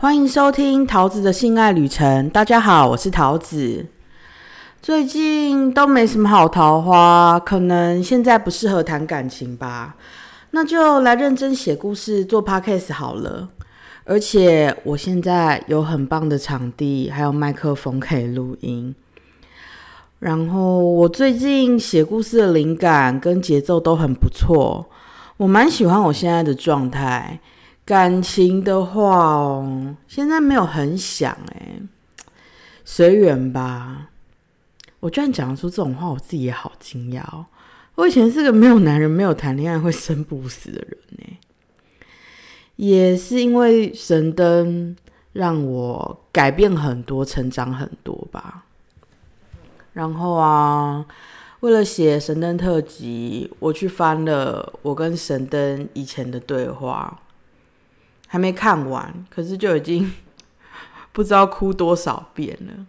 欢迎收听桃子的性爱旅程。大家好，我是桃子。最近都没什么好桃花，可能现在不适合谈感情吧。那就来认真写故事，做 podcast 好了。而且我现在有很棒的场地，还有麦克风可以录音。然后我最近写故事的灵感跟节奏都很不错，我蛮喜欢我现在的状态。感情的话哦，现在没有很想哎，随缘吧。我居然讲得出这种话，我自己也好惊讶哦。我以前是个没有男人、没有谈恋爱会生不死的人呢，也是因为神灯让我改变很多、成长很多吧。然后啊，为了写神灯特辑，我去翻了我跟神灯以前的对话。还没看完，可是就已经 不知道哭多少遍了。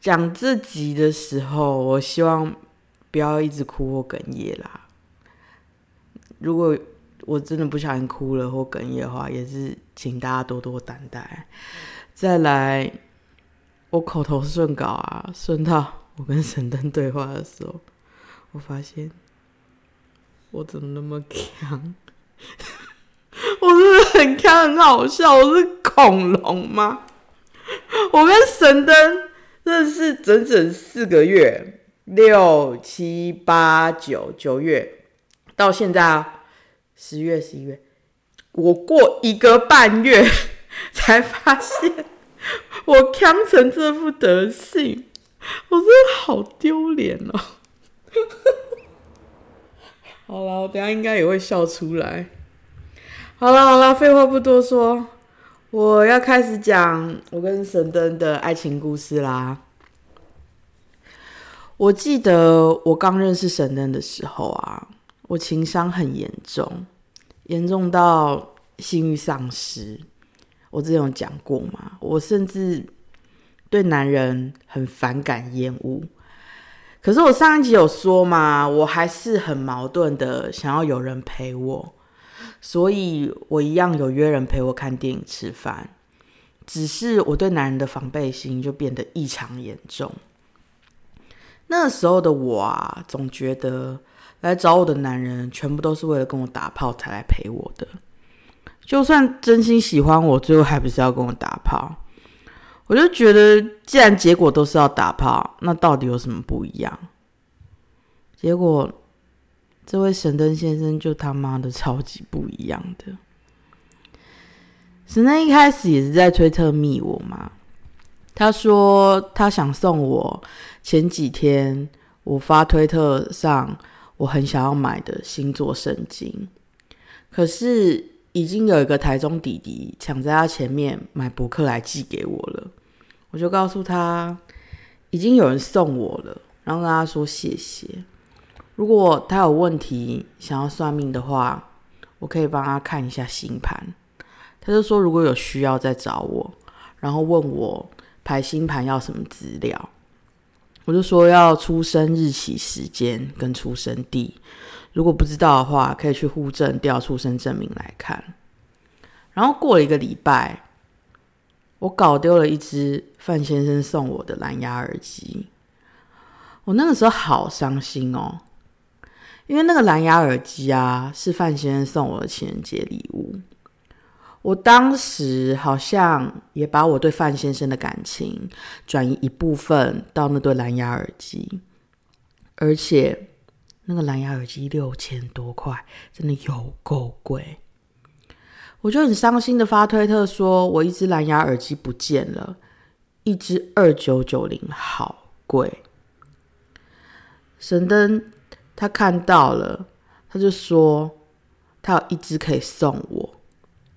讲这集的时候，我希望不要一直哭或哽咽啦。如果我真的不小心哭了或哽咽的话，也是请大家多多担待。再来，我口头顺稿啊，顺到我跟神灯对话的时候，我发现我怎么那么强？很看很好笑，我是恐龙吗？我跟神灯认识整整四个月，六七八九九月，到现在啊十月十一月，我过一个半月 才发现我强成这副德性，我真的好丢脸哦！好了，我等下应该也会笑出来。好了好了，废话不多说，我要开始讲我跟神灯的爱情故事啦。我记得我刚认识神灯的时候啊，我情商很严重，严重到性欲丧失。我之前有讲过嘛，我甚至对男人很反感厌恶。可是我上一集有说嘛，我还是很矛盾的，想要有人陪我。所以我一样有约人陪我看电影、吃饭，只是我对男人的防备心就变得异常严重。那时候的我啊，总觉得来找我的男人全部都是为了跟我打炮才来陪我的，就算真心喜欢我，最后还不是要跟我打炮？我就觉得，既然结果都是要打炮，那到底有什么不一样？结果。这位神灯先生就他妈的超级不一样的。神灯一开始也是在推特密我嘛，他说他想送我前几天我发推特上我很想要买的星座圣经，可是已经有一个台中弟弟抢在他前面买博客来寄给我了，我就告诉他已经有人送我了，然后跟他说谢谢。如果他有问题想要算命的话，我可以帮他看一下星盘。他就说如果有需要再找我，然后问我排星盘要什么资料。我就说要出生日期、时间跟出生地。如果不知道的话，可以去户政调出生证明来看。然后过了一个礼拜，我搞丢了一只范先生送我的蓝牙耳机。我那个时候好伤心哦。因为那个蓝牙耳机啊，是范先生送我的情人节礼物。我当时好像也把我对范先生的感情转移一部分到那对蓝牙耳机，而且那个蓝牙耳机六千多块，真的有够贵。我就很伤心的发推特说，我一只蓝牙耳机不见了，一只二九九零，好贵。神灯。他看到了，他就说他有一只可以送我，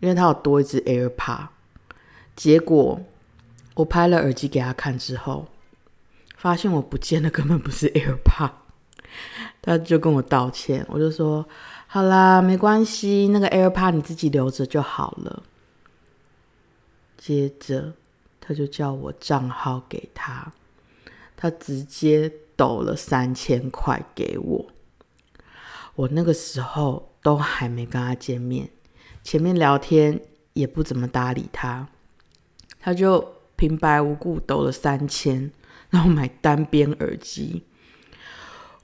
因为他有多一只 AirPod。结果我拍了耳机给他看之后，发现我不见的根本不是 AirPod，他就跟我道歉。我就说好啦，没关系，那个 AirPod 你自己留着就好了。接着他就叫我账号给他，他直接抖了三千块给我。我那个时候都还没跟他见面，前面聊天也不怎么搭理他，他就平白无故抖了三千，然后买单边耳机。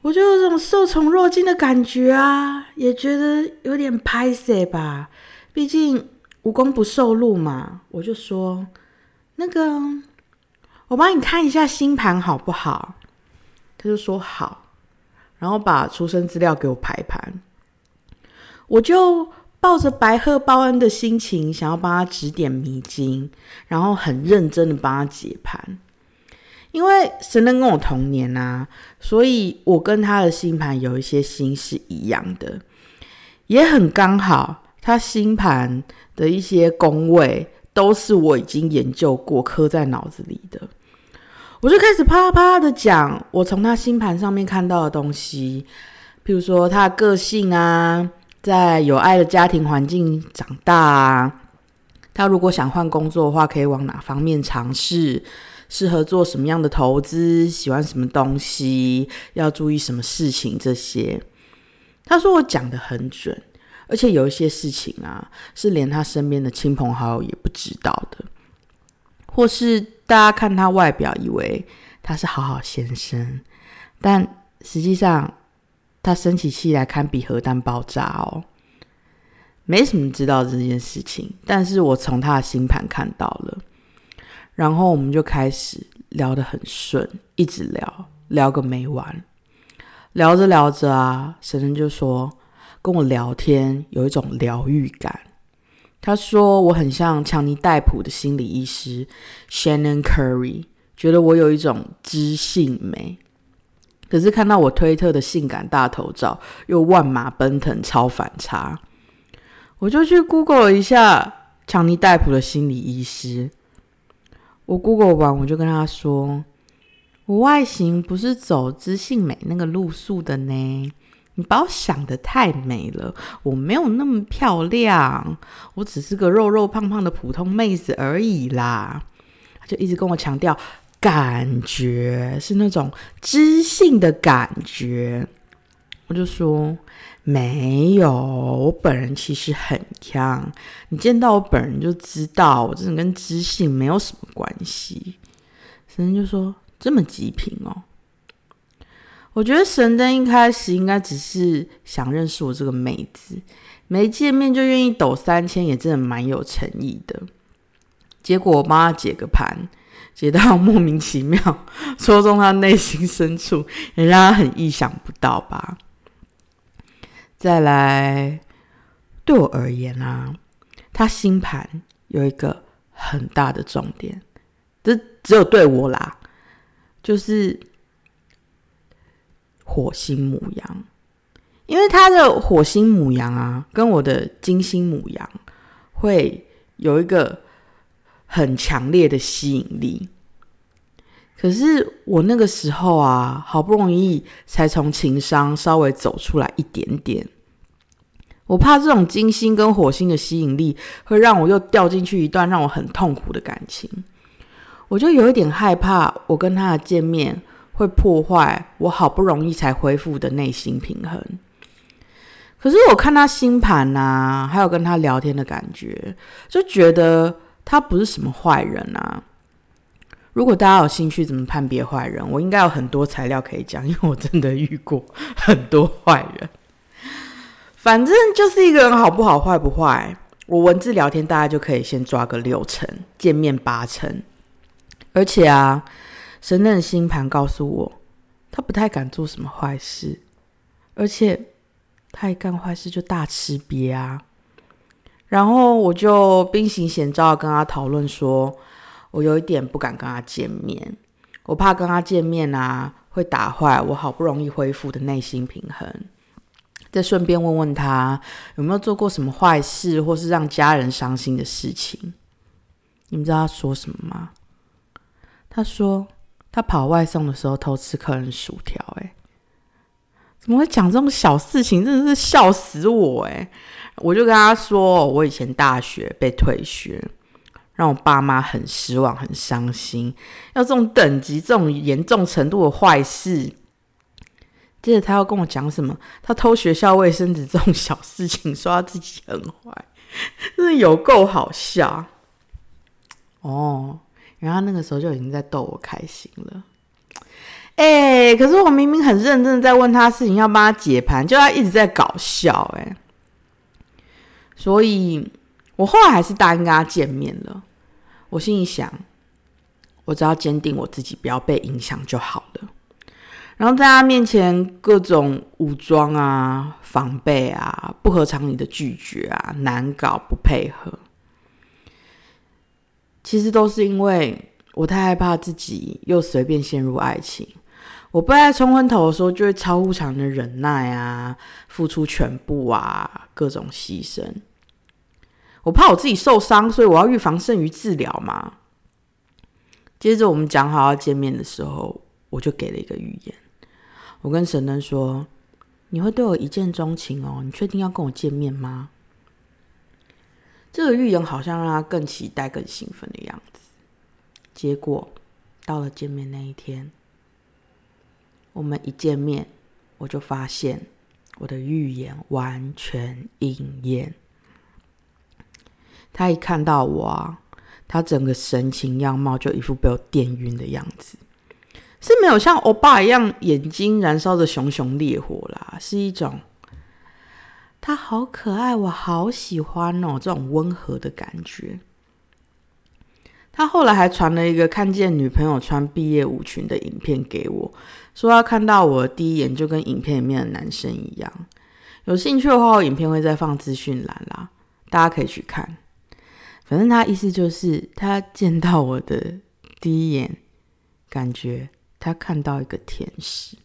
我就有种受宠若惊的感觉啊，也觉得有点拍死吧。毕竟无功不受禄嘛。我就说，那个，我帮你看一下星盘好不好？他就说好，然后把出生资料给我排盘。我就抱着白鹤报恩的心情，想要帮他指点迷津，然后很认真的帮他解盘。因为神能跟我同年啊，所以我跟他的星盘有一些星是一样的，也很刚好。他星盘的一些宫位都是我已经研究过、刻在脑子里的。我就开始啪啪的讲我从他星盘上面看到的东西，譬如说他的个性啊，在有爱的家庭环境长大啊，他如果想换工作的话，可以往哪方面尝试？适合做什么样的投资？喜欢什么东西？要注意什么事情？这些，他说我讲的很准，而且有一些事情啊，是连他身边的亲朋好友也不知道的，或是大家看他外表以为他是好好先生，但实际上他生起气来堪比核弹爆炸哦。没什么知道这件事情，但是我从他的星盘看到了。然后我们就开始聊得很顺，一直聊聊个没完。聊着聊着啊，神神就说跟我聊天有一种疗愈感。他说我很像强尼戴普的心理医师 Shannon Curry，觉得我有一种知性美。可是看到我推特的性感大头照，又万马奔腾，超反差。我就去 Google 一下强尼戴普的心理医师。我 Google 完，我就跟他说：“我外形不是走知性美那个路数的呢，你把我想的太美了，我没有那么漂亮，我只是个肉肉胖胖的普通妹子而已啦。”他就一直跟我强调，感觉是那种知性的感觉，我就说。没有，我本人其实很强，你见到我本人就知道，我真的跟知性没有什么关系。神就说：“这么极品哦。”我觉得神灯一开始应该只是想认识我这个妹子，没见面就愿意抖三千，也真的蛮有诚意的。结果我帮他解个盘，解到莫名其妙，戳中他内心深处，也让他很意想不到吧。再来，对我而言啊，他星盘有一个很大的重点，这只有对我啦，就是火星母羊，因为他的火星母羊啊，跟我的金星母羊会有一个很强烈的吸引力。可是我那个时候啊，好不容易才从情商稍微走出来一点点，我怕这种金星跟火星的吸引力会让我又掉进去一段让我很痛苦的感情，我就有一点害怕，我跟他的见面会破坏我好不容易才恢复的内心平衡。可是我看他星盘呐，还有跟他聊天的感觉，就觉得他不是什么坏人啊。如果大家有兴趣怎么判别坏人，我应该有很多材料可以讲，因为我真的遇过很多坏人。反正就是一个人好不好、坏不坏，我文字聊天大家就可以先抓个六成，见面八成。而且啊，神的星盘告诉我，他不太敢做什么坏事，而且他一干坏事就大吃瘪啊。然后我就兵行险招跟他讨论说。我有一点不敢跟他见面，我怕跟他见面啊，会打坏我好不容易恢复的内心平衡。再顺便问问他有没有做过什么坏事，或是让家人伤心的事情。你们知道他说什么吗？他说他跑外送的时候偷吃客人薯条。哎，怎么会讲这种小事情？真的是笑死我！哎，我就跟他说，我以前大学被退学。让我爸妈很失望，很伤心。要这种等级、这种严重程度的坏事，接着他要跟我讲什么？他偷学校卫生纸这种小事情，说他自己很坏。真的有够好笑哦！然后那个时候就已经在逗我开心了。哎，可是我明明很认真的在问他事情，要帮他解盘，就他一直在搞笑，哎，所以我后来还是答应跟他见面了。我心里想，我只要坚定我自己，不要被影响就好了。然后在他面前各种武装啊、防备啊、不合常理的拒绝啊、难搞、不配合，其实都是因为我太害怕自己又随便陷入爱情。我不爱冲昏头的时候，就会超乎常人的忍耐啊，付出全部啊，各种牺牲。我怕我自己受伤，所以我要预防胜于治疗嘛。接着我们讲好要见面的时候，我就给了一个预言。我跟神灯说：“你会对我一见钟情哦，你确定要跟我见面吗？”这个预言好像让他更期待、更兴奋的样子。结果到了见面那一天，我们一见面，我就发现我的预言完全应验。他一看到我啊，他整个神情样貌就一副被我电晕的样子。是没有像欧巴一样眼睛燃烧着熊熊烈火啦，是一种他好可爱，我好喜欢哦，这种温和的感觉。他后来还传了一个看见女朋友穿毕业舞裙的影片给我，说他看到我第一眼就跟影片里面的男生一样。有兴趣的话，我影片会再放资讯栏啦，大家可以去看。反正他意思就是他见到我的第一眼感觉。他看到一个天使，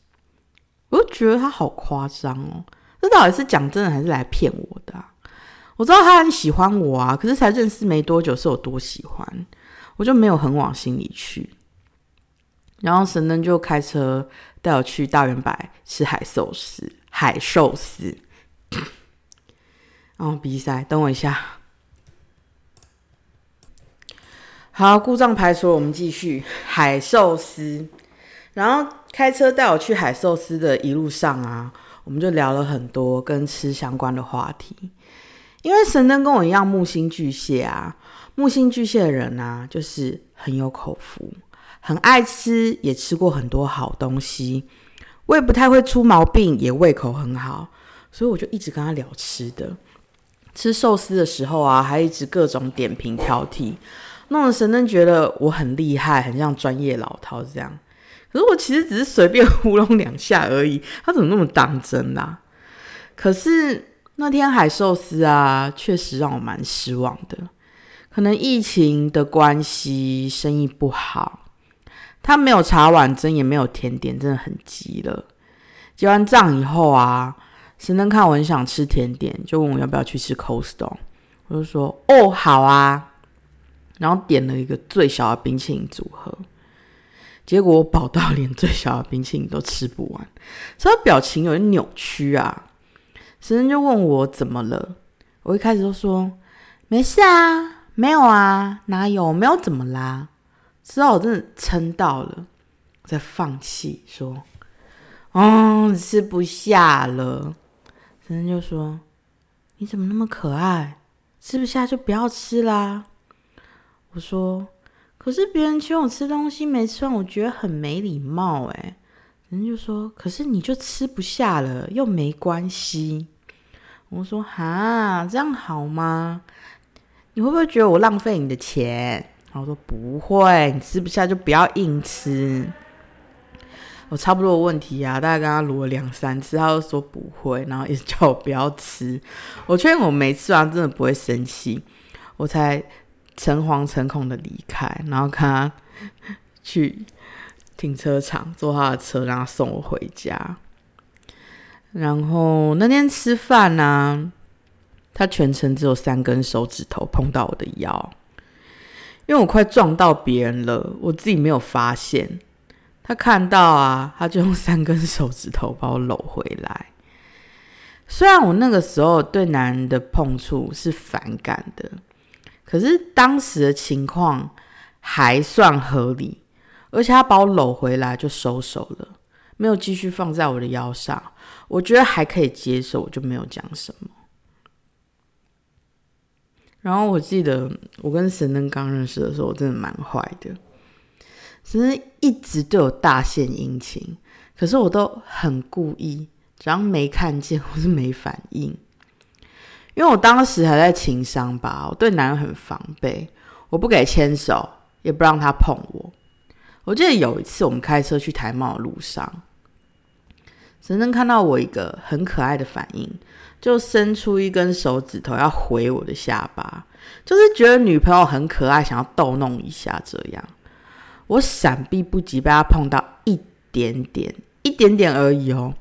我就觉得他好夸张哦！这到底是讲真的还是来骗我的？我知道他很喜欢我啊，可是才认识没多久，是有多喜欢，我就没有很往心里去。然后神灯就开车带我去大圆柏吃海寿司，海寿司。然后比赛，等我一下。好，故障排除，我们继续海寿司。然后开车带我去海寿司的一路上啊，我们就聊了很多跟吃相关的话题。因为神灯跟我一样木星巨蟹啊，木星巨蟹的人呢，就是很有口福，很爱吃，也吃过很多好东西，胃不太会出毛病，也胃口很好，所以我就一直跟他聊吃的。吃寿司的时候啊，还一直各种点评挑剔，弄得神灯觉得我很厉害，很像专业老饕这样。可是我其实只是随便糊弄两下而已，他怎么那么当真啦？可是那天海寿司啊，确实让我蛮失望的。可能疫情的关系，生意不好，他没有茶碗蒸，也没有甜点，真的很急了。结完账以后啊，神灯看我很想吃甜点，就问我要不要去吃 Costo，我就说哦好啊，然后点了一个最小的冰淇淋组合。结果我饱到连最小的冰淇淋都吃不完，所以表情有点扭曲啊。神人就问我怎么了，我一开始都说没事啊，没有啊，哪有没有怎么啦？直到我真的撑到了，再放弃说，哦，吃不下了。神人就说你怎么那么可爱，吃不下就不要吃啦。我说。可是别人请我吃东西没吃完，我觉得很没礼貌哎。人就说：“可是你就吃不下了，又没关系。”我说：“哈，这样好吗？你会不会觉得我浪费你的钱？”我说：“不会，你吃不下就不要硬吃。”我差不多的问题啊，大概跟他撸了两三次，他都说不会，然后一直叫我不要吃。我确定我没吃完真的不会生气，我才。诚惶诚恐的离开，然后看他去停车场坐他的车，然后送我回家。然后那天吃饭呢，他全程只有三根手指头碰到我的腰，因为我快撞到别人了，我自己没有发现。他看到啊，他就用三根手指头把我搂回来。虽然我那个时候对男人的碰触是反感的。可是当时的情况还算合理，而且他把我搂回来就收手了，没有继续放在我的腰上，我觉得还可以接受，我就没有讲什么。然后我记得我跟神灯刚认识的时候，我真的蛮坏的。神灯一直对我大献殷勤，可是我都很故意，只要没看见或是没反应。因为我当时还在情商吧，我对男人很防备，我不给牵手，也不让他碰我。我记得有一次我们开车去台茂的路上，神灯看到我一个很可爱的反应。就伸出一根手指头要回我的下巴，就是觉得女朋友很可爱，想要逗弄一下。这样，我闪避不及，被他碰到一点点，一点点而已哦。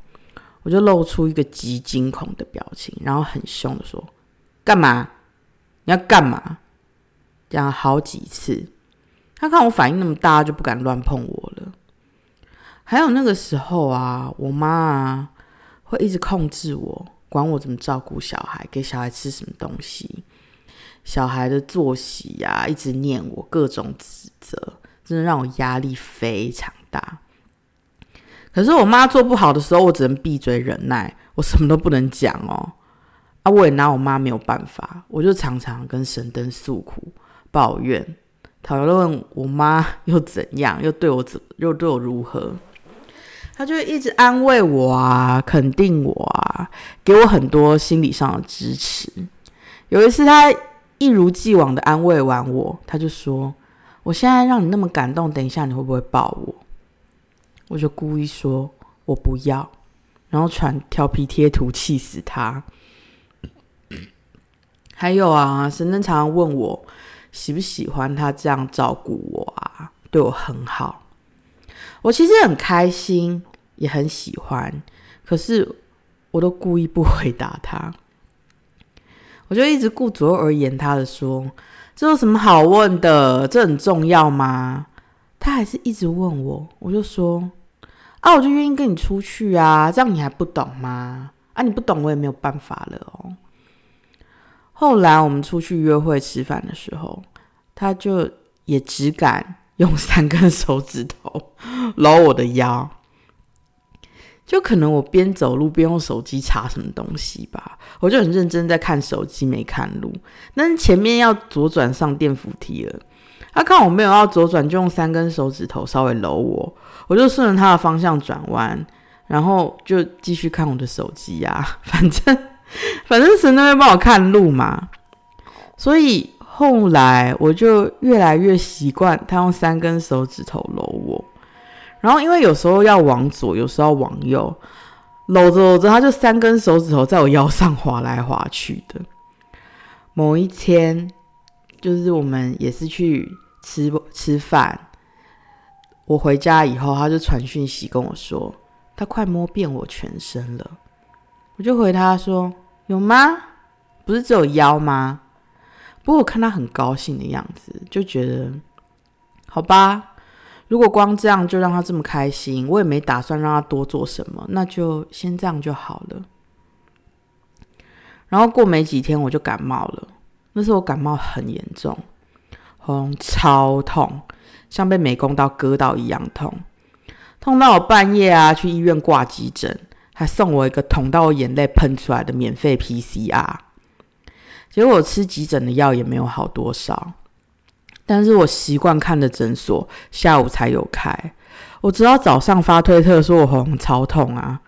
我就露出一个极惊恐的表情，然后很凶的说：“干嘛？你要干嘛？”这样好几次，他看我反应那么大，就不敢乱碰我了。还有那个时候啊，我妈啊会一直控制我。管我怎么照顾小孩，给小孩吃什么东西，小孩的作息呀，一直念我，各种指责，真的让我压力非常大。可是我妈做不好的时候，我只能闭嘴忍耐，我什么都不能讲哦。啊，我也拿我妈没有办法，我就常常跟神灯诉苦、抱怨、讨论我妈又怎样，又对我怎，又对我如何。他就会一直安慰我啊，肯定我啊，给我很多心理上的支持。有一次，他一如既往的安慰完我，他就说：“我现在让你那么感动，等一下你会不会抱我？”我就故意说：“我不要。”然后传调皮贴图气死他。还有啊，神灯常常问我喜不喜欢他这样照顾我啊，对我很好。我其实很开心，也很喜欢，可是我都故意不回答他。我就一直顾左右而言他的说：“这有什么好问的？这很重要吗？”他还是一直问我，我就说：“啊，我就愿意跟你出去啊，这样你还不懂吗？啊，你不懂我也没有办法了哦。”后来我们出去约会吃饭的时候，他就也只敢。用三根手指头搂我的腰，就可能我边走路边用手机查什么东西吧，我就很认真在看手机，没看路。但是前面要左转上电扶梯了，他看我没有要左转，就用三根手指头稍微搂我，我就顺着他的方向转弯，然后就继续看我的手机呀。反正反正神都会帮我看路嘛，所以。后来我就越来越习惯他用三根手指头搂我，然后因为有时候要往左，有时候往右，搂着搂着他就三根手指头在我腰上滑来滑去的。某一天，就是我们也是去吃吃饭，我回家以后，他就传讯息跟我说，他快摸遍我全身了。我就回他说：“有吗？不是只有腰吗？”不过我看他很高兴的样子，就觉得好吧。如果光这样就让他这么开心，我也没打算让他多做什么，那就先这样就好了。然后过没几天我就感冒了，那时候我感冒很严重，喉咙超痛，像被美工刀割到一样痛，痛到我半夜啊去医院挂急诊，还送我一个捅到我眼泪喷出来的免费 PCR。结果我吃急诊的药也没有好多少，但是我习惯看的诊所下午才有开。我直到早上发推特说我喉咙超痛啊，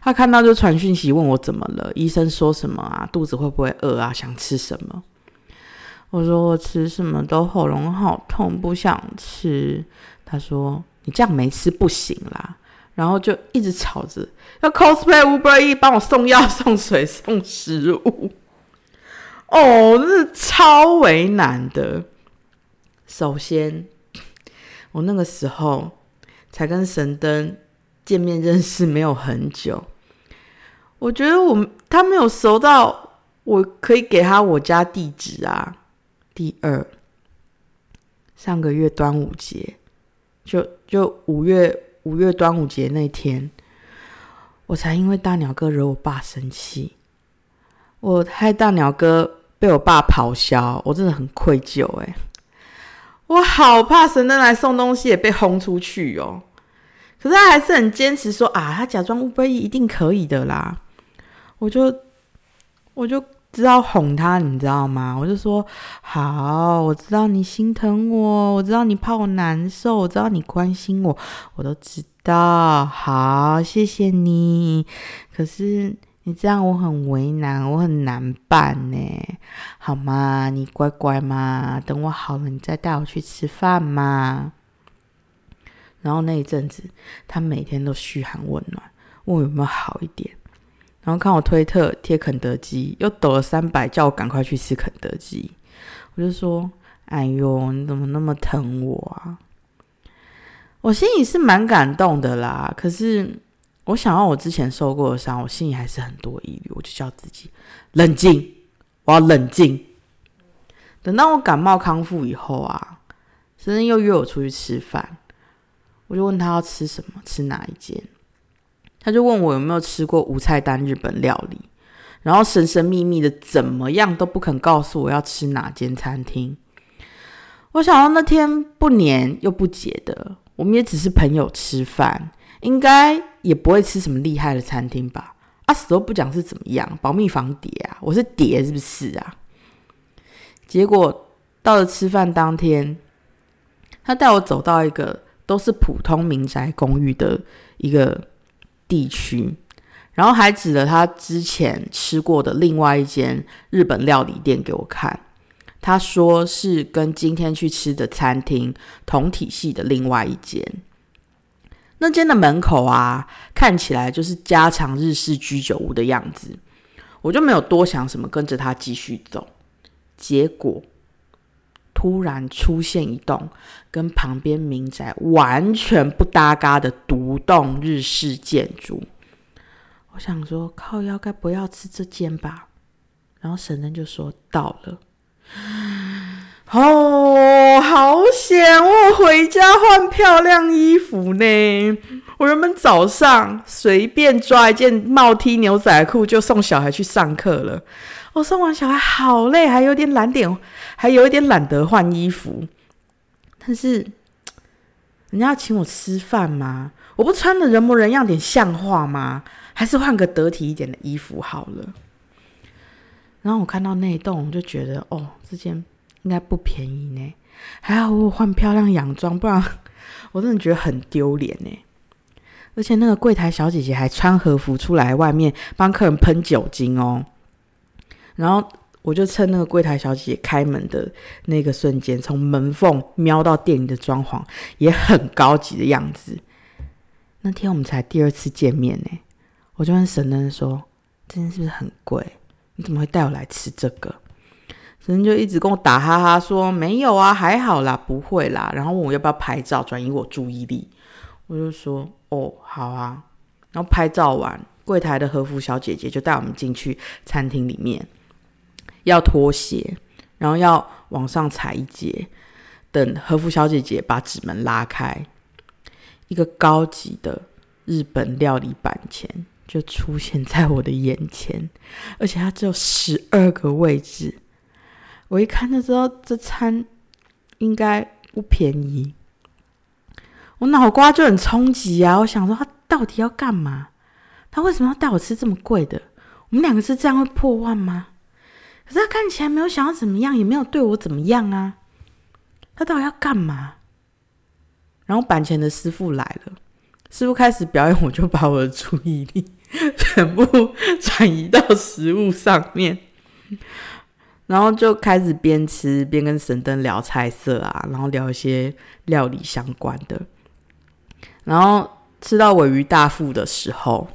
他看到就传讯息问我怎么了，医生说什么啊，肚子会不会饿啊，想吃什么？我说我吃什么都喉咙好痛，不想吃。他说你这样没吃不行啦，然后就一直吵着要 cosplay Uber E 帮我送药、送水、送食物。哦，真是超为难的。首先，我那个时候才跟神灯见面认识没有很久，我觉得我他没有熟到我可以给他我家地址啊。第二，上个月端午节，就就五月五月端午节那天，我才因为大鸟哥惹我爸生气，我害大鸟哥。被我爸咆哮，我真的很愧疚哎！我好怕神灯来送东西也被轰出去哦。可是他还是很坚持说啊，他假装乌龟一定可以的啦。我就我就知道哄他，你知道吗？我就说好，我知道你心疼我，我知道你怕我难受，我知道你关心我，我都知道。好，谢谢你。可是你这样我很为难，我很难办呢。好吗？你乖乖嘛，等我好了，你再带我去吃饭嘛。然后那一阵子，他每天都嘘寒问暖，问我有没有好一点。然后看我推特贴肯德基，又抖了三百，叫我赶快去吃肯德基。我就说：“哎呦，你怎么那么疼我啊？”我心里是蛮感动的啦。可是我想到我之前受过的伤，我心里还是很多疑虑。我就叫自己冷静，我要冷静。等到我感冒康复以后啊，生生又约我出去吃饭，我就问他要吃什么，吃哪一间。他就问我有没有吃过无菜单日本料理，然后神神秘秘的怎么样都不肯告诉我要吃哪间餐厅。我想到那天不黏又不解的，我们也只是朋友吃饭，应该也不会吃什么厉害的餐厅吧？啊，死都不讲是怎么样，保密防谍啊！我是谍是不是啊？结果到了吃饭当天，他带我走到一个都是普通民宅公寓的一个。地区，然后还指了他之前吃过的另外一间日本料理店给我看。他说是跟今天去吃的餐厅同体系的另外一间。那间的门口啊，看起来就是家常日式居酒屋的样子。我就没有多想什么，跟着他继续走。结果突然出现一栋跟旁边民宅完全不搭嘎的独栋日式建筑，我想说靠腰该不要吃这间吧？然后婶婶就说到了，哦，好险！我回家换漂亮衣服呢。我原本早上随便抓一件帽 T 牛仔裤就送小孩去上课了。我送完小孩好累，还有点懒点，还有一点懒得换衣服。但是 人家要请我吃饭吗？我不穿的人模人样点像话吗？还是换个得体一点的衣服好了。然后我看到那一栋，我就觉得哦，这件应该不便宜呢。还好我换漂亮洋装，不然 我真的觉得很丢脸呢。而且那个柜台小姐姐还穿和服出来外面帮客人喷酒精哦。然后我就趁那个柜台小姐开门的那个瞬间，从门缝瞄到店里的装潢也很高级的样子。那天我们才第二次见面呢，我就问神灯说：“这件是不是很贵？你怎么会带我来吃这个？”神灯就一直跟我打哈哈说：“没有啊，还好啦，不会啦。”然后问我要不要拍照转移我注意力，我就说：“哦，好啊。”然后拍照完，柜台的和服小姐姐就带我们进去餐厅里面。要脱鞋，然后要往上踩一阶，等和服小姐姐把纸门拉开，一个高级的日本料理板前就出现在我的眼前，而且它只有十二个位置。我一看就知道这餐应该不便宜，我脑瓜就很冲击啊！我想说他到底要干嘛？他为什么要带我吃这么贵的？我们两个是这样会破万吗？可是他看起来没有想要怎么样，也没有对我怎么样啊！他到底要干嘛？然后板前的师傅来了，师傅开始表演，我就把我的注意力 全部转移到食物上面，然后就开始边吃边跟神灯聊菜色啊，然后聊一些料理相关的。然后吃到尾鱼大腹的时候，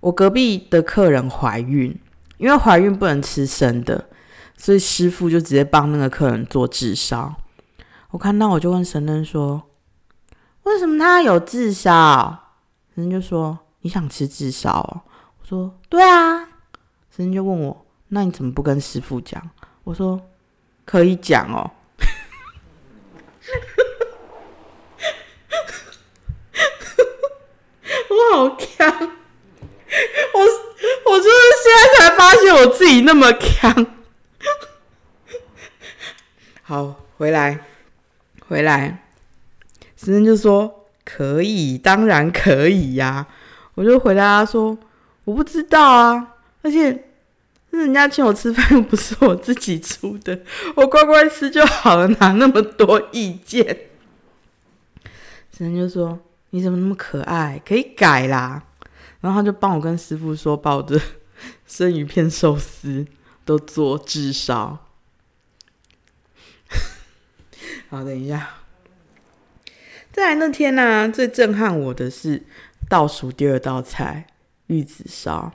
我隔壁的客人怀孕。因为怀孕不能吃生的，所以师傅就直接帮那个客人做炙烧。我看到我就问神灯说：“为什么他有炙烧？”神灯就说：“你想吃炙烧哦？”我说：“对啊。”神灯就问我：“那你怎么不跟师傅讲？”我说：“可以讲哦。”我好强。我 我就是现在才发现我自己那么强。好，回来，回来，神人就说可以，当然可以呀。我就回答他说我不知道啊，而且是人家请我吃饭又不是我自己出的，我乖乖吃就好了，哪那么多意见？神就说：“你怎么那么可爱？可以改啦。”然后他就帮我跟师傅说，把我的 生鱼片寿司都做至少。好，等一下。再来那天呢，最震撼我的是倒数第二道菜——玉子烧。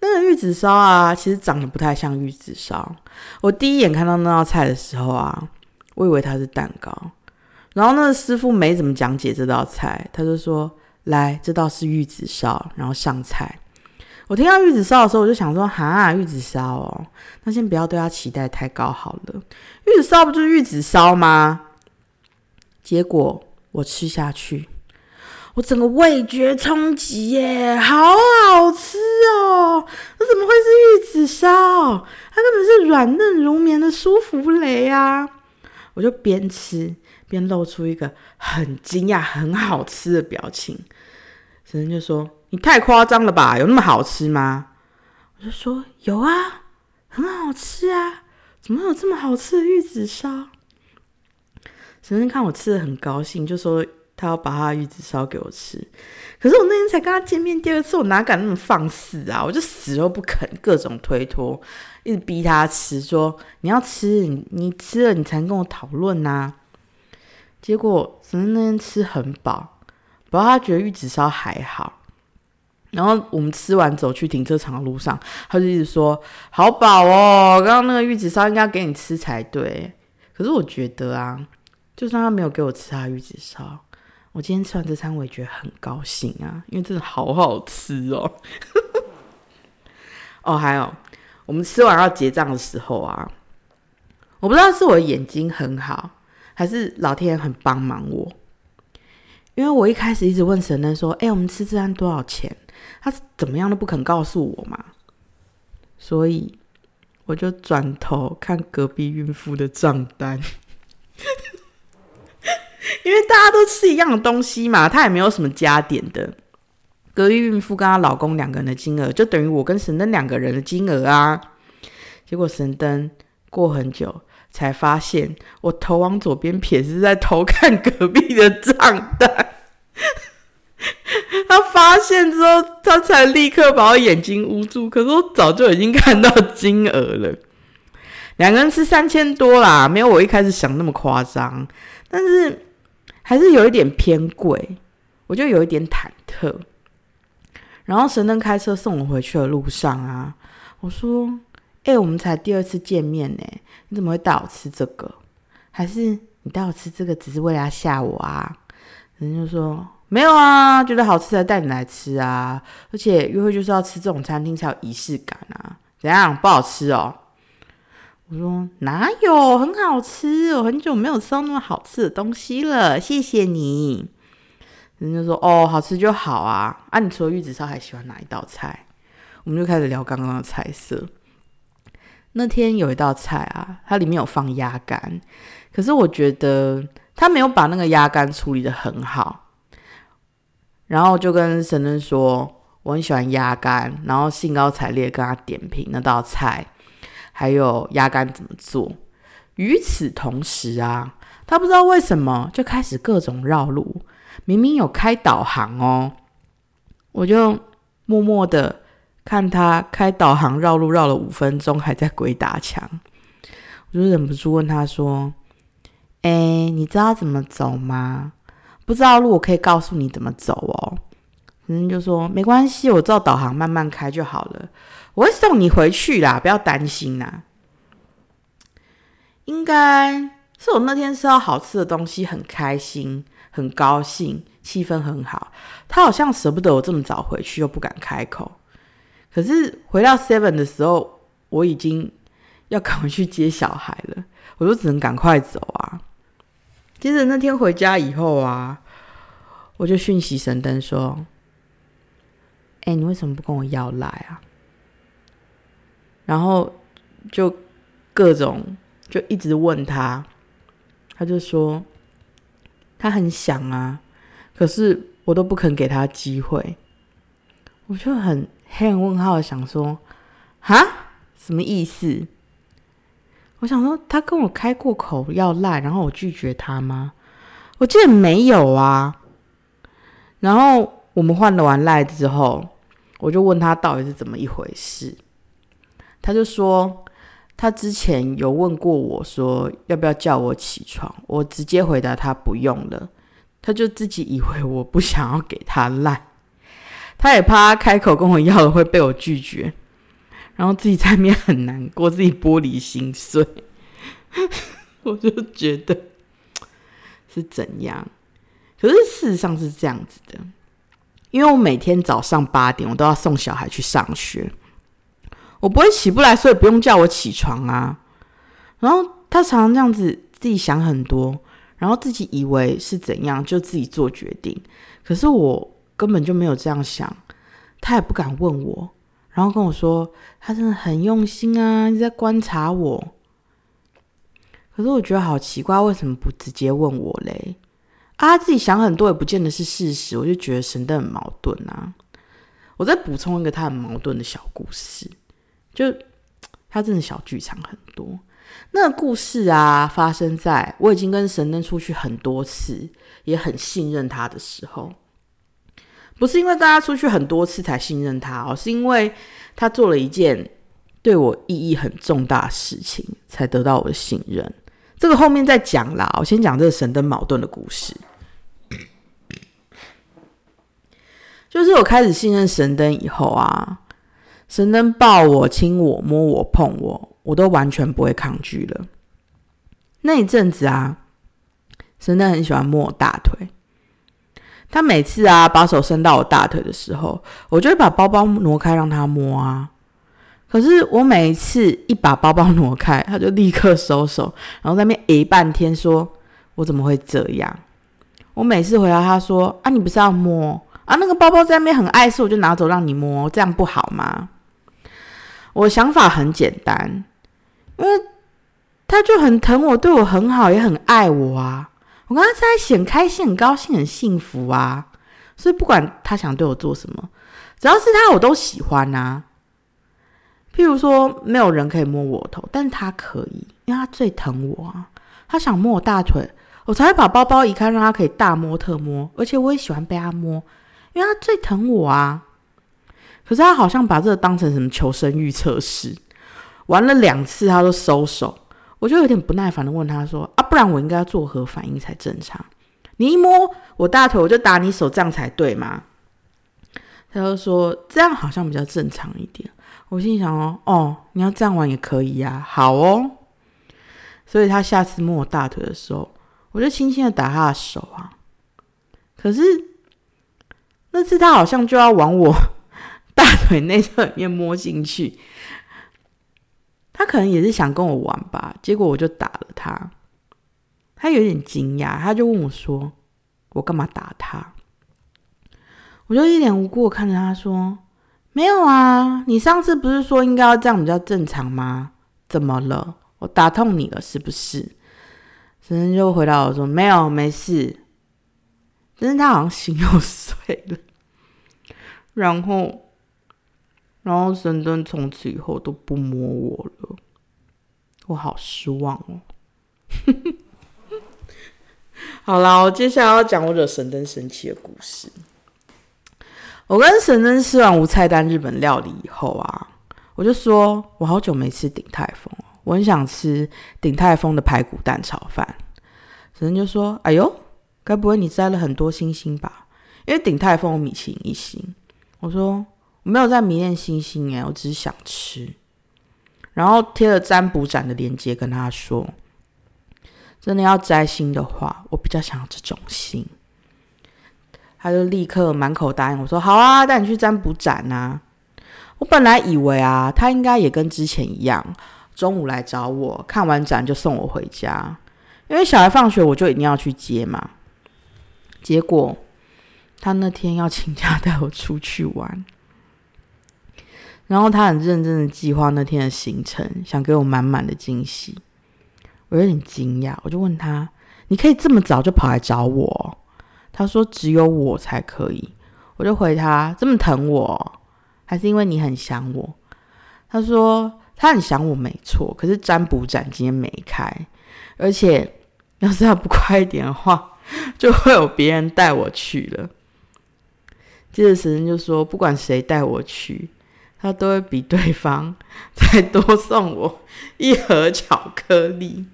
那个玉子烧啊，其实长得不太像玉子烧。我第一眼看到那道菜的时候啊，我以为它是蛋糕。然后那个师傅没怎么讲解这道菜，他就说：“来，这道是玉子烧，然后上菜。”我听到玉子烧的时候，我就想说：“哈，玉子烧哦，那先不要对它期待太高好了。玉子烧不就是玉子烧吗？”结果我吃下去。我整个味觉冲击耶，好好吃哦！那怎么会是玉子烧？它根本是软嫩如棉的舒芙蕾啊！我就边吃便露出一个很惊讶、很好吃的表情。神神就说：“你太夸张了吧？有那么好吃吗？”我就说：“有啊，很好吃啊！怎么有这么好吃的玉子烧？”神神看我吃的很高兴，就说。他要把他的玉子烧给我吃，可是我那天才跟他见面第二次，我哪敢那么放肆啊！我就死都不肯，各种推脱，一直逼他吃，说你要吃，你你吃了你才跟我讨论呐。结果神神那天吃很饱，不过他觉得玉子烧还好。然后我们吃完走去停车场的路上，他就一直说好饱哦，刚刚那个玉子烧应该给你吃才对。可是我觉得啊，就算他没有给我吃他玉子烧。我今天吃完这餐，我也觉得很高兴啊，因为真的好好吃哦。哦，还有，我们吃完要结账的时候啊，我不知道是我的眼睛很好，还是老天爷很帮忙我，因为我一开始一直问神灯说：“哎，我们吃这餐多少钱？”他怎么样都不肯告诉我嘛，所以我就转头看隔壁孕妇的账单。因为大家都吃一样的东西嘛，他也没有什么加点的。隔壁孕妇跟她老公两个人的金额，就等于我跟神灯两个人的金额啊。结果神灯过很久才发现，我头往左边撇是在偷看隔壁的账单。他发现之后，他才立刻把我眼睛捂住。可是我早就已经看到金额了，两个人吃三千多啦，没有我一开始想那么夸张，但是。还是有一点偏贵，我就有一点忐忑。然后神灯开车送我回去的路上啊，我说：“哎，我们才第二次见面呢，你怎么会带我吃这个？还是你带我吃这个只是为了吓我啊？”人就说：“没有啊，觉得好吃才带你来吃啊。而且约会就是要吃这种餐厅才有仪式感啊。怎样不好吃哦？”我说哪有很好吃？我很久没有吃到那么好吃的东西了，谢谢你。人家说哦，好吃就好啊。啊，你除了玉子烧还喜欢哪一道菜？我们就开始聊刚刚的菜色。那天有一道菜啊，它里面有放鸭肝，可是我觉得他没有把那个鸭肝处理的很好。然后就跟神人说我很喜欢鸭肝，然后兴高采烈跟他点评那道菜。还有鸭肝怎么做？与此同时啊，他不知道为什么就开始各种绕路，明明有开导航哦，我就默默的看他开导航绕路绕了五分钟，还在鬼打墙，我就忍不住问他说：“哎，你知道怎么走吗？不知道路，我可以告诉你怎么走哦。”人就说：“没关系，我照导航慢慢开就好了。”我会送你回去啦，不要担心啦。应该是我那天吃到好吃的东西，很开心，很高兴，气氛很好。他好像舍不得我这么早回去，又不敢开口。可是回到 Seven 的时候，我已经要赶回去接小孩了，我就只能赶快走啊。接着那天回家以后啊，我就讯息神灯说：“哎，你为什么不跟我要来啊？”然后就各种就一直问他，他就说他很想啊，可是我都不肯给他机会。我就很黑人问号想说，哈，什么意思？我想说，他跟我开过口要赖，然后我拒绝他吗？我记得没有啊。然后我们换了完赖之后，我就问他到底是怎么一回事，他就说他之前有问过我说要不要叫我起床，我直接回答他不用了，他就自己以为我不想要给他赖，他也怕他开口跟我要了会被我拒绝。然后自己在面很难过，自己玻璃心碎，我就觉得是怎样？可是事实上是这样子的，因为我每天早上八点我都要送小孩去上学，我不会起不来，所以不用叫我起床啊。然后他常常这样子自己想很多，然后自己以为是怎样就自己做决定，可是我根本就没有这样想，他也不敢问我。然后跟我说，他真的很用心啊，你在观察我。可是我觉得好奇怪，为什么不直接问我嘞？啊，自己想很多也不见得是事实，我就觉得神的很矛盾啊。我再补充一个他很矛盾的小故事，就他真的小剧场很多。那个故事啊，发生在我已经跟神灯出去很多次，也很信任他的时候。不是因为跟他出去很多次才信任他哦，是因为他做了一件对我意义很重大的事情，才得到我的信任。这个后面再讲啦，我先讲这个神灯矛盾的故事。就是我开始信任神灯以后啊，神灯抱我、亲我、摸我、碰我，我都完全不会抗拒了。那一阵子啊，神灯很喜欢摸我大腿。他每次啊，把手伸到我大腿的时候，我就会把包包挪开让他摸啊。可是我每一次一把包包挪开，他就立刻收手，然后在那边诶半天，说我怎么会这样？我每次回答他说啊，你不是要摸啊？那个包包在那边很碍事，我就拿走让你摸，这样不好吗？我想法很简单，因为他就很疼我，对我很好，也很爱我啊。我跟他在一起很开心、很高兴、很幸福啊！所以不管他想对我做什么，只要是他，我都喜欢呐。譬如说，没有人可以摸我头，但是他可以，因为他最疼我啊。他想摸我大腿，我才会把包包移开，让他可以大摸特摸。而且我也喜欢被他摸，因为他最疼我啊。可是他好像把这个当成什么求生欲测试，玩了两次他都收手。我就有点不耐烦的问他说：“啊，不然我应该要作何反应才正常？你一摸我大腿，我就打你手，这样才对吗？”他就说：“这样好像比较正常一点。”我心想：“哦，哦，你要这样玩也可以呀，好哦。”所以他下次摸我大腿的时候，我就轻轻的打他的手啊。可是那次他好像就要往我 大腿内侧里面摸进去。他可能也是想跟我玩吧，结果我就打了他。他有点惊讶，他就问我说：“我干嘛打他？”我就一脸无辜看着他说：“没有啊，你上次不是说应该要这样比较正常吗？怎么了？我打痛你了是不是？”神神就回答我说：“没有，没事。”但是他好像心又碎了，然后。然后神灯从此以后都不摸我了，我好失望哦。好啦，我接下来要讲我惹神灯生气的故事。我跟神灯吃完无菜单日本料理以后啊，我就说我好久没吃鼎泰丰了我很想吃鼎泰丰的排骨蛋炒饭。神灯就说：“哎呦，该不会你摘了很多星星吧？因为鼎泰丰米其林一星。”我说。我没有在迷恋星星哎，我只是想吃，然后贴了占卜展的链接跟他说：“真的要摘星的话，我比较想要这种星。”他就立刻满口答应我说：“好啊，带你去占卜展啊！”我本来以为啊，他应该也跟之前一样，中午来找我，看完展就送我回家，因为小孩放学我就一定要去接嘛。结果他那天要请假带我出去玩。然后他很认真的计划那天的行程，想给我满满的惊喜。我有点惊讶，我就问他：“你可以这么早就跑来找我？”他说：“只有我才可以。”我就回他：“这么疼我，还是因为你很想我？”他说：“他很想我没错，可是占卜展今天没开，而且要是他不快一点的话，就会有别人带我去了。接着神就说，不管谁带我去，他都会比对方 再多送我一盒巧克力。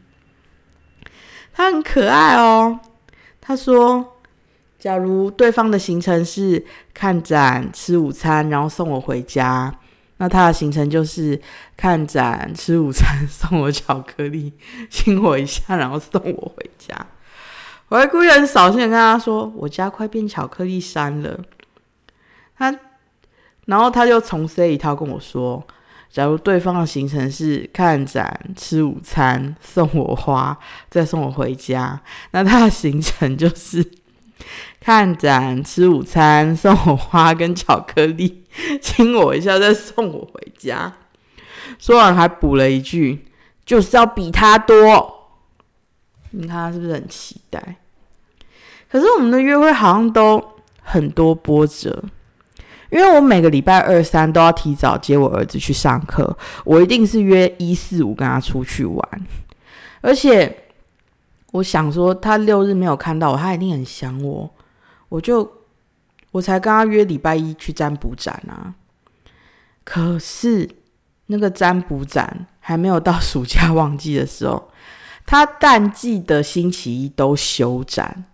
他很可爱哦，他说。假如对方的行程是看展、吃午餐，然后送我回家，那他的行程就是看展、吃午餐、送我巧克力、亲我一下，然后送我回家。我还故意很扫兴跟他说：“我家快变巧克力山了。”他，然后他就重 say 一套跟我说：“假如对方的行程是看展、吃午餐、送我花，再送我回家，那他的行程就是。”看展、吃午餐、送我花跟巧克力，亲我一下，再送我回家。说完还补了一句：“就是要比他多。”你看他是不是很期待？可是我们的约会好像都很多波折，因为我每个礼拜二三都要提早接我儿子去上课，我一定是约一四五跟他出去玩，而且我想说，他六日没有看到我，他一定很想我。我就我才跟他约礼拜一去占卜展啊，可是那个占卜展还没有到暑假旺季的时候，他淡季的星期一都休展，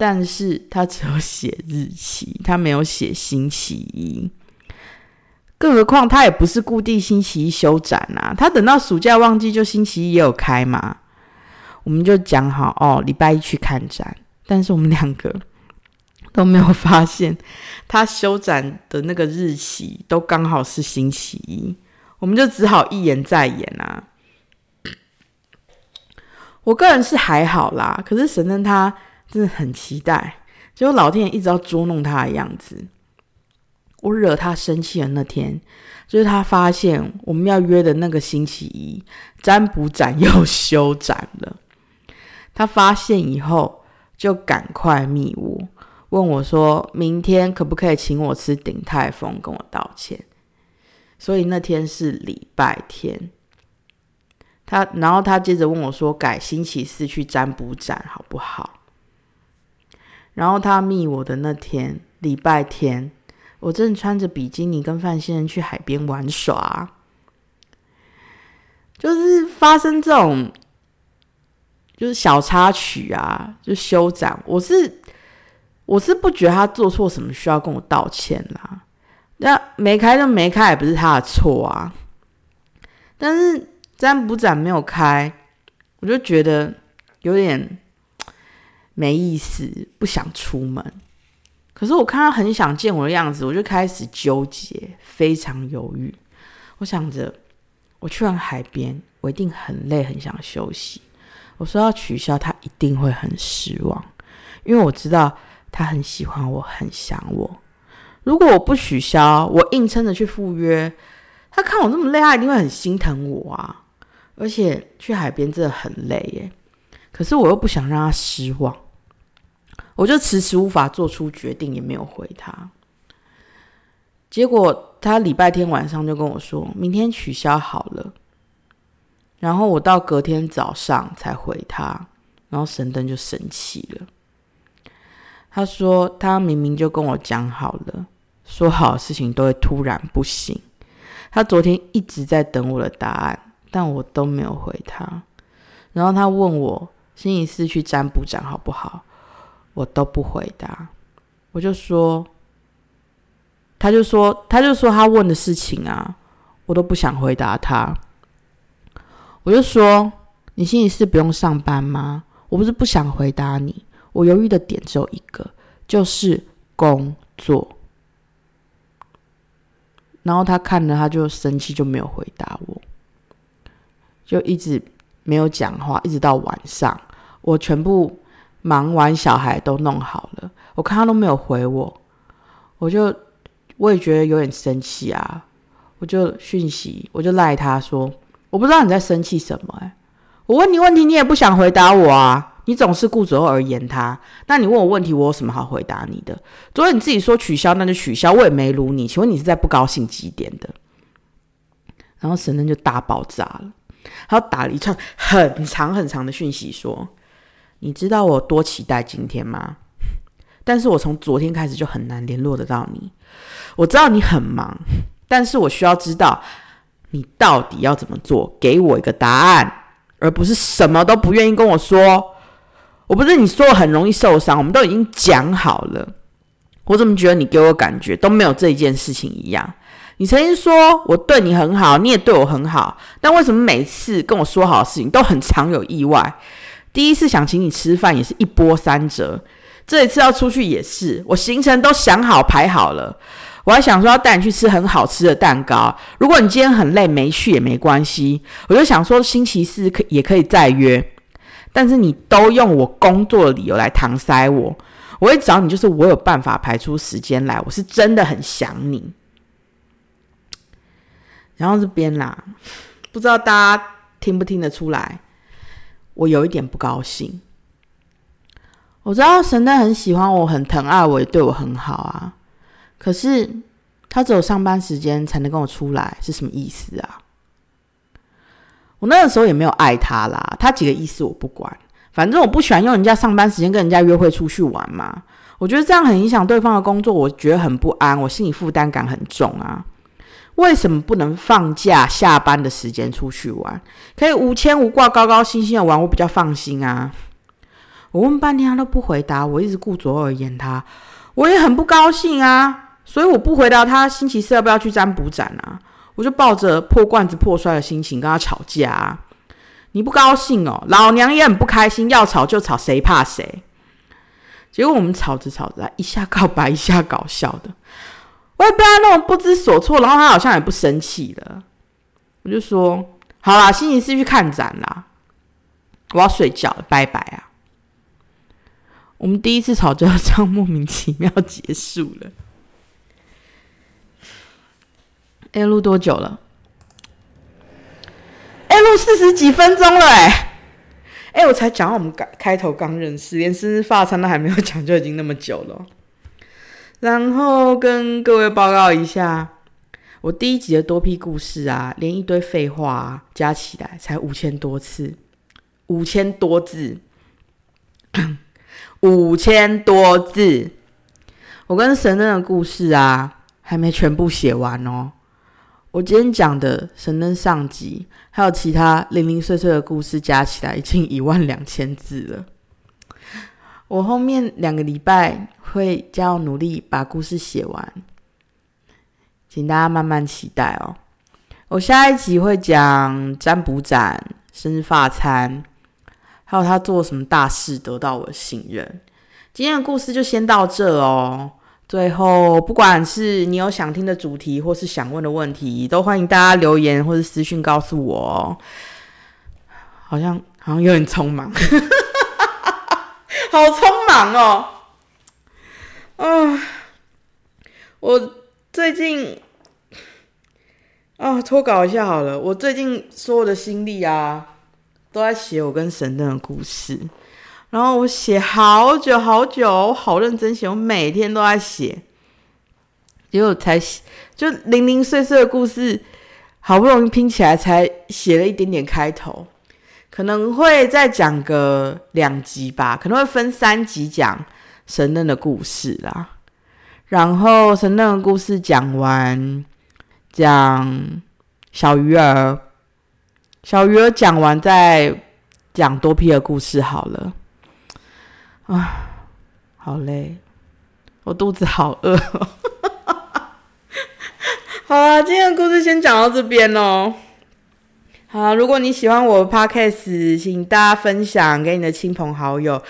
但是他只有写日期，他没有写星期一，更何况他也不是固定星期一休展啊，他等到暑假旺季就星期一也有开嘛，我们就讲好哦，礼拜一去看展，但是我们两个。都没有发现，他休展的那个日期都刚好是星期一，我们就只好一言再言啊。我个人是还好啦，可是神灯他真的很期待，结果老天爷一直要捉弄他的样子。我惹他生气的那天，就是他发现我们要约的那个星期一占卜展又 休展了。他发现以后，就赶快密我。问我说：“明天可不可以请我吃鼎泰丰，跟我道歉？”所以那天是礼拜天。他，然后他接着问我说：“改星期四去占卜展好不好？”然后他密我的那天，礼拜天，我正穿着比基尼跟范先生去海边玩耍，就是发生这种，就是小插曲啊，就休展，我是。我是不觉得他做错什么需要跟我道歉啦，那没开就没开，也不是他的错啊。但是占卜展没有开，我就觉得有点没意思，不想出门。可是我看他很想见我的样子，我就开始纠结，非常犹豫。我想着，我去完海边，我一定很累，很想休息。我说要取消，他一定会很失望，因为我知道。他很喜欢我，很想我。如果我不取消，我硬撑着去赴约，他看我那么累，他一定会很心疼我啊！而且去海边真的很累耶。可是我又不想让他失望，我就迟迟无法做出决定，也没有回他。结果他礼拜天晚上就跟我说，明天取消好了。然后我到隔天早上才回他，然后神灯就生气了。他说：“他明明就跟我讲好了，说好事情都会突然不行。他昨天一直在等我的答案，但我都没有回他。然后他问我星期四去占卜展好不好，我都不回答。我就说，他就说，他就说他问的事情啊，我都不想回答他。我就说，你星期四不用上班吗？我不是不想回答你。”我犹豫的点只有一个，就是工作。然后他看了，他就生气，就没有回答我，就一直没有讲话，一直到晚上，我全部忙完，小孩都弄好了，我看他都没有回我，我就我也觉得有点生气啊，我就讯息，我就赖他说，我不知道你在生气什么，哎，我问你问题，你也不想回答我啊。你总是顾左右而言他，那你问我问题，我有什么好回答你的？昨天你自己说取消，那就取消，我也没撸你。请问你是在不高兴几点的？然后神灯就大爆炸了，他打了一串很长很长的讯息，说：“你知道我多期待今天吗？但是我从昨天开始就很难联络得到你。我知道你很忙，但是我需要知道你到底要怎么做，给我一个答案，而不是什么都不愿意跟我说。我不是你说我很容易受伤，我们都已经讲好了。我怎么觉得你给我感觉都没有这一件事情一样？”你曾经说我对你很好，你也对我很好，但为什么每次跟我说好的事情都很常有意外？第一次想请你吃饭也是一波三折，这一次要出去也是，我行程都想好排好了，我还想说要带你去吃很好吃的蛋糕。如果你今天很累没去也没关系，我就想说星期四可也可以再约，但是你都用我工作的理由来搪塞我，我会找你，就是我有办法排出时间来，我是真的很想你。然后这边啦，不知道大家听不听得出来，我有一点不高兴。我知道神灯很喜欢我，很疼爱我，也对我很好啊。可是他只有上班时间才能跟我出来，是什么意思啊？我那个时候也没有爱他啦，他几个意思我不管，反正我不喜欢用人家上班时间跟人家约会出去玩嘛。我觉得这样很影响对方的工作，我觉得很不安，我心理负担感很重啊。为什么不能放假下班的时间出去玩？可以无牵无挂、高高兴兴的玩，我比较放心啊！我问半天他都不回答，我一直顾左耳言他，我也很不高兴啊！所以我不回答他，星期四要不要去占卜展啊？我就抱着破罐子破摔的心情跟他吵架。你不高兴哦，老娘也很不开心，要吵就吵，谁怕谁？结果我们吵着吵着，一下告白，一下搞笑的。我也被他那种不知所措，然后他好像也不生气了。我就说：“好啦，星期四去看展啦，我要睡觉了，拜拜啊！”我们第一次吵架这样莫名其妙结束了。哎，录多久了？哎，录四十几分钟了哎！哎，我才讲我们刚开头刚认识，连生日发餐都还没有讲，就已经那么久了。然后跟各位报告一下，我第一集的多批故事啊，连一堆废话加起来才五千多次，五千多字，五千多字。我跟神灯的故事啊，还没全部写完哦。我今天讲的神灯上集，还有其他零零碎碎的故事加起来，已经一万两千字了。我后面两个礼拜会加努力把故事写完，请大家慢慢期待哦。我下一集会讲占卜展、生日发餐，还有他做什么大事得到我的信任。今天的故事就先到这哦。最后，不管是你有想听的主题，或是想问的问题，都欢迎大家留言或者私讯告诉我哦。好像好像有点匆忙。好匆忙哦！啊，我最近啊，脱稿一下好了。我最近所有的心力啊，都在写我跟神灯的故事。然后我写好久好久，我好认真写，我每天都在写。结果才，就零零碎碎的故事，好不容易拼起来，才写了一点点开头。可能会再讲个两集吧，可能会分三集讲神灯的故事啦。然后神灯的故事讲完，讲小鱼儿，小鱼儿讲完再讲多皮的故事好了。啊，好累，我肚子好饿。好啊，今天的故事先讲到这边哦。好，如果你喜欢我的 podcast，请大家分享给你的亲朋好友。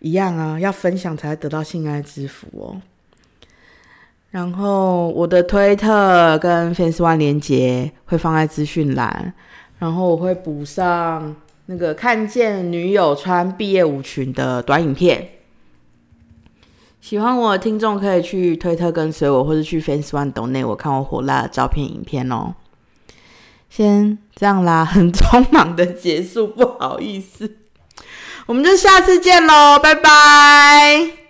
一样啊，要分享才得到性爱之福哦。然后我的推特跟 Fans One 连接会放在资讯栏，然后我会补上那个看见女友穿毕业舞裙的短影片。喜欢我的听众可以去推特跟随我，或者去 Fans One 抖内我看我火辣的照片影片哦。先这样啦，很匆忙的结束，不好意思，我们就下次见喽，拜拜。